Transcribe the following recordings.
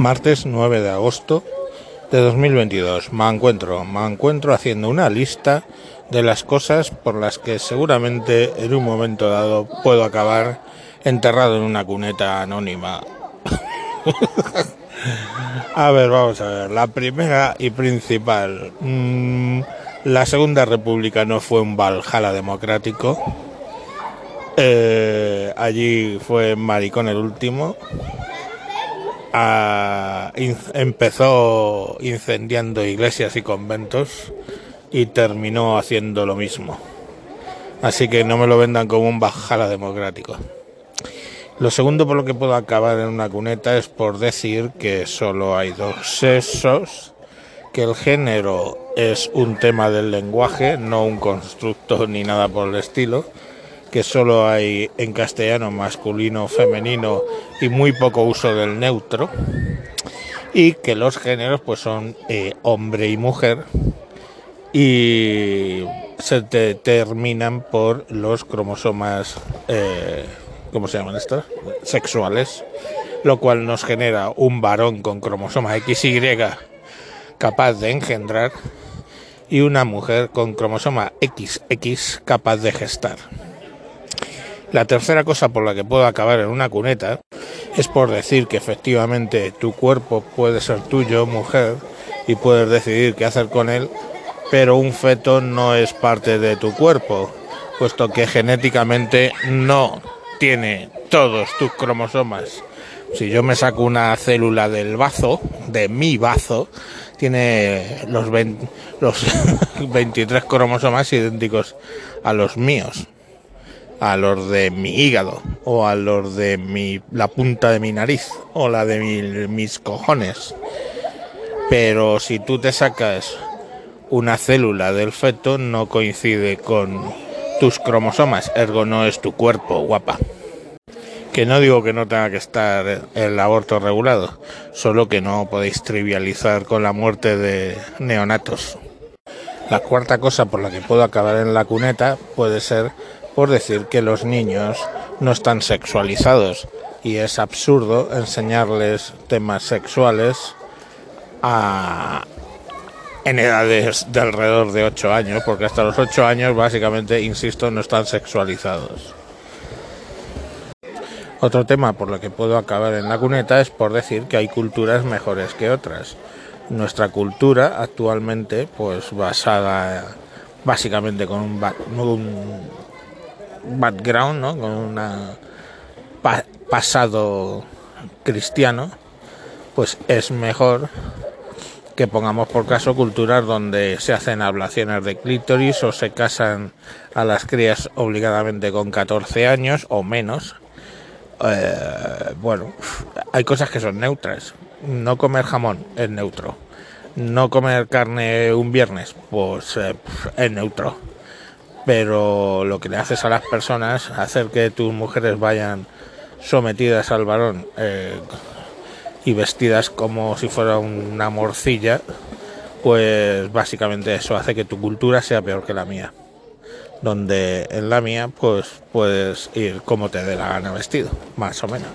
Martes 9 de agosto de 2022. Me encuentro, me encuentro haciendo una lista de las cosas por las que seguramente en un momento dado puedo acabar enterrado en una cuneta anónima. a ver, vamos a ver. La primera y principal. Mm, la Segunda República no fue un Valhalla democrático. Eh, allí fue Maricón el último. Empezó incendiando iglesias y conventos y terminó haciendo lo mismo. Así que no me lo vendan como un bajala democrático. Lo segundo por lo que puedo acabar en una cuneta es por decir que solo hay dos sexos, que el género es un tema del lenguaje, no un constructo ni nada por el estilo, que solo hay en castellano masculino, femenino y muy poco uso del neutro, y que los géneros pues son eh, hombre y mujer y se determinan por los cromosomas, eh, ¿cómo se llaman estos? Sexuales, lo cual nos genera un varón con cromosoma XY capaz de engendrar y una mujer con cromosoma XX capaz de gestar. La tercera cosa por la que puedo acabar en una cuneta es por decir que efectivamente tu cuerpo puede ser tuyo, mujer, y puedes decidir qué hacer con él, pero un feto no es parte de tu cuerpo, puesto que genéticamente no tiene todos tus cromosomas. Si yo me saco una célula del bazo, de mi bazo, tiene los, los 23 cromosomas idénticos a los míos a los de mi hígado o a los de mi, la punta de mi nariz o la de mis cojones. Pero si tú te sacas una célula del feto no coincide con tus cromosomas, ergo no es tu cuerpo, guapa. Que no digo que no tenga que estar el aborto regulado, solo que no podéis trivializar con la muerte de neonatos. La cuarta cosa por la que puedo acabar en la cuneta puede ser por decir que los niños no están sexualizados y es absurdo enseñarles temas sexuales en edades de alrededor de 8 años, porque hasta los 8 años básicamente, insisto, no están sexualizados. Otro tema por lo que puedo acabar en la cuneta es por decir que hay culturas mejores que otras. Nuestra cultura actualmente, pues basada básicamente con un, un background, ¿no? con un pasado cristiano, pues es mejor que pongamos por caso culturas donde se hacen ablaciones de clítoris o se casan a las crías obligadamente con 14 años o menos. Eh, bueno, hay cosas que son neutras. No comer jamón es neutro. No comer carne un viernes, pues eh, es neutro pero lo que le haces a las personas, hacer que tus mujeres vayan sometidas al varón eh, y vestidas como si fuera una morcilla, pues básicamente eso hace que tu cultura sea peor que la mía. Donde en la mía, pues puedes ir como te dé la gana vestido, más o menos.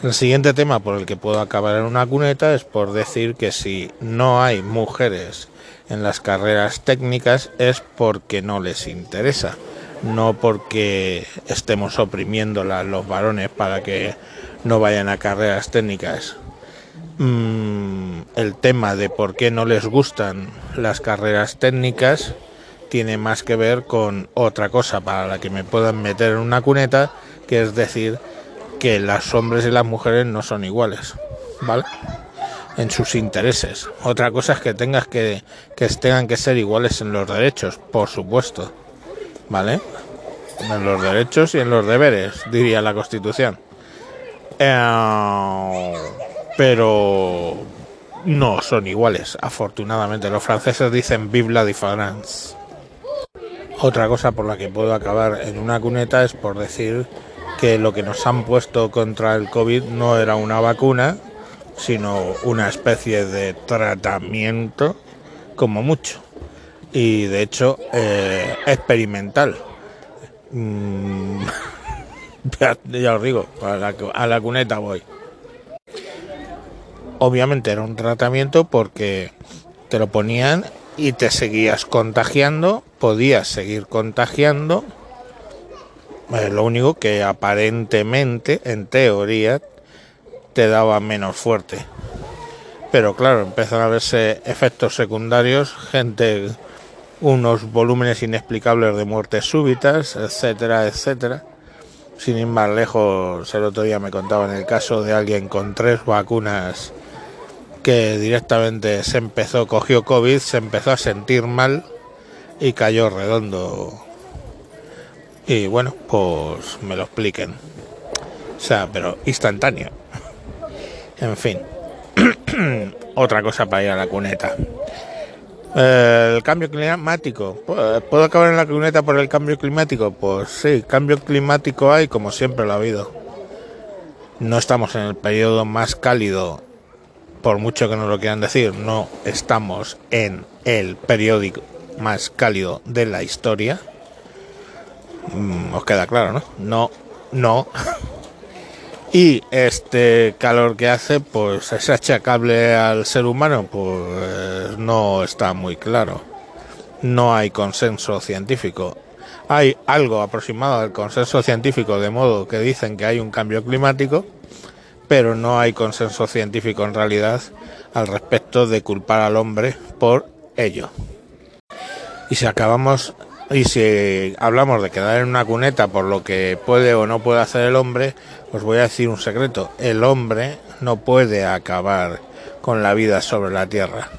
El siguiente tema por el que puedo acabar en una cuneta es por decir que si no hay mujeres en las carreras técnicas es porque no les interesa, no porque estemos oprimiendo a los varones para que no vayan a carreras técnicas. Mm, el tema de por qué no les gustan las carreras técnicas tiene más que ver con otra cosa para la que me puedan meter en una cuneta, que es decir que los hombres y las mujeres no son iguales, ¿vale? en sus intereses. Otra cosa es que tengas que, que tengan que ser iguales en los derechos, por supuesto. ¿Vale? En los derechos y en los deberes, diría la Constitución. Eh, pero no son iguales, afortunadamente. Los franceses dicen vive la différence. Otra cosa por la que puedo acabar en una cuneta es por decir que lo que nos han puesto contra el COVID no era una vacuna, sino una especie de tratamiento como mucho y de hecho eh, experimental mm, ya, os digo a la, a la cuneta voy obviamente era un tratamiento porque te lo ponían y te seguías contagiando, podías seguir contagiando. Eh, lo único que aparentemente, en teoría, te daba menos fuerte. Pero claro, empezaron a verse efectos secundarios, gente, unos volúmenes inexplicables de muertes súbitas, etcétera, etcétera. Sin ir más lejos, el otro día me contaban el caso de alguien con tres vacunas que directamente se empezó, cogió COVID, se empezó a sentir mal y cayó redondo. Y bueno, pues me lo expliquen. O sea, pero instantáneo. En fin. Otra cosa para ir a la cuneta. el cambio climático. ¿Puedo acabar en la cuneta por el cambio climático? Pues sí, cambio climático hay como siempre lo ha habido. No estamos en el periodo más cálido, por mucho que nos lo quieran decir, no estamos en el periódico más cálido de la historia. Mm, os queda claro, ¿no? No, no. Y este calor que hace, pues es achacable al ser humano, pues no está muy claro. No hay consenso científico. Hay algo aproximado al consenso científico, de modo que dicen que hay un cambio climático, pero no hay consenso científico en realidad al respecto de culpar al hombre por ello. Y si acabamos y si hablamos de quedar en una cuneta por lo que puede o no puede hacer el hombre, os voy a decir un secreto. El hombre no puede acabar con la vida sobre la Tierra.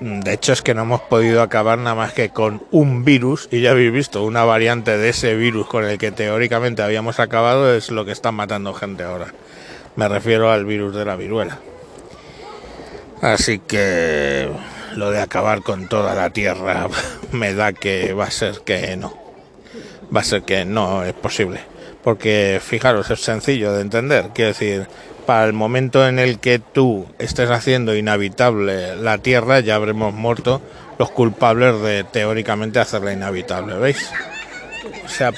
De hecho es que no hemos podido acabar nada más que con un virus y ya habéis visto una variante de ese virus con el que teóricamente habíamos acabado es lo que está matando gente ahora. Me refiero al virus de la viruela. Así que lo de acabar con toda la tierra me da que va a ser que no. Va a ser que no es posible. Porque fijaros, es sencillo de entender. Quiero decir, para el momento en el que tú estés haciendo inhabitable la tierra, ya habremos muerto los culpables de teóricamente hacerla inhabitable. ¿Veis? O sea,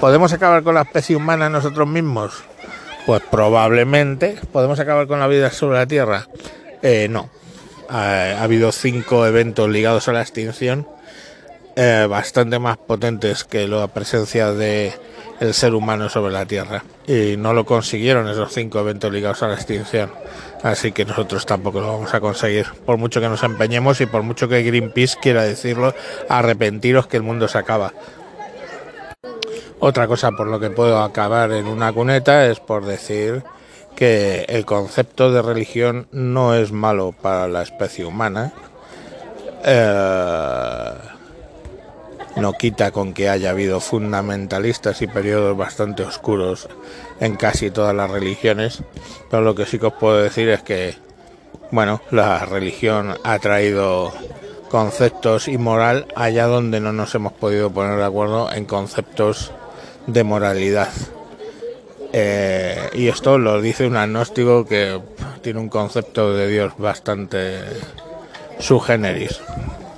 ¿podemos acabar con la especie humana nosotros mismos? Pues probablemente. ¿Podemos acabar con la vida sobre la tierra? Eh, no ha, habido cinco eventos ligados a la extinción eh, bastante más potentes que la presencia de el ser humano sobre la Tierra. Y no lo consiguieron esos cinco eventos ligados a la extinción. Así que nosotros tampoco lo vamos a conseguir. Por mucho que nos empeñemos y por mucho que Greenpeace quiera decirlo arrepentiros que el mundo se acaba. Otra cosa por lo que puedo acabar en una cuneta es por decir que el concepto de religión no es malo para la especie humana. Eh, no quita con que haya habido fundamentalistas y periodos bastante oscuros en casi todas las religiones, pero lo que sí que os puedo decir es que, bueno, la religión ha traído conceptos y moral allá donde no nos hemos podido poner de acuerdo en conceptos de moralidad. Eh, y esto lo dice un agnóstico que tiene un concepto de Dios bastante subgeneris.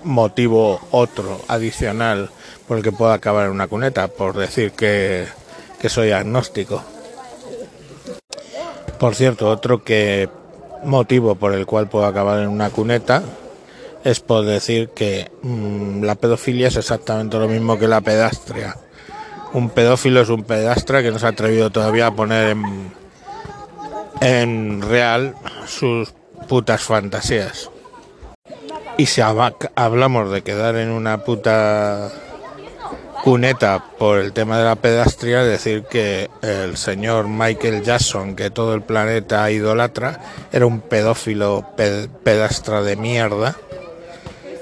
Motivo otro, adicional, por el que puedo acabar en una cuneta, por decir que, que soy agnóstico. Por cierto, otro que motivo por el cual puedo acabar en una cuneta es por decir que mm, la pedofilia es exactamente lo mismo que la pedastria un pedófilo es un pedastra que no se ha atrevido todavía a poner en, real sus putas fantasías. Y si hablamos de quedar en una puta cuneta por el tema de la pedastria, decir que el señor Michael Jackson, que todo el planeta idolatra, era un pedófilo pedastra de mierda,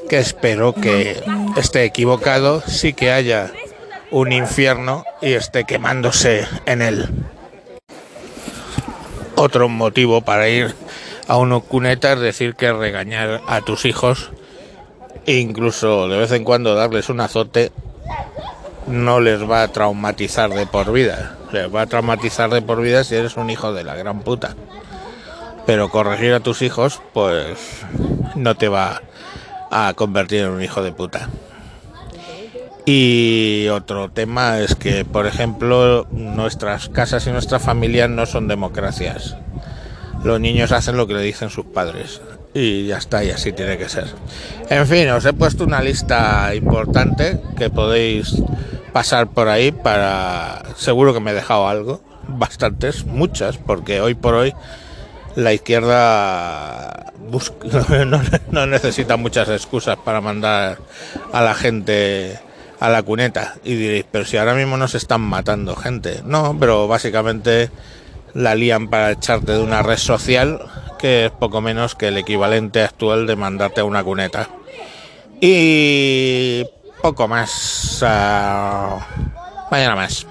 que espero que esté equivocado, sí que haya un infierno y esté quemándose en él. Otro motivo para ir a una cuneta es decir que regañar a tus hijos e incluso de vez en cuando darles un azote no les va a traumatizar de por vida. Les va a traumatizar de por vida si eres un hijo de la gran puta. Pero corregir a tus hijos, pues no te va a convertir en un hijo de puta. Y otro tema es que, por ejemplo, nuestras casas y nuestras familias no son democracias. los niños hacen lo que le dicen sus padres. Y ya está, y así tiene que ser. En fin, os he puesto una lista importante que podéis pasar por ahí para... Seguro que me he dejado algo. Bastantes, muchas, porque hoy por hoy la izquierda no, necesita muchas excusas para mandar a la gente a la cuneta. Y diréis, pero si ahora mismo nos están matando gente. No, pero básicamente la lían para echarte de una red social que es poco menos que el equivalente actual de mandarte a una cuneta. Y poco más. Uh, mañana más.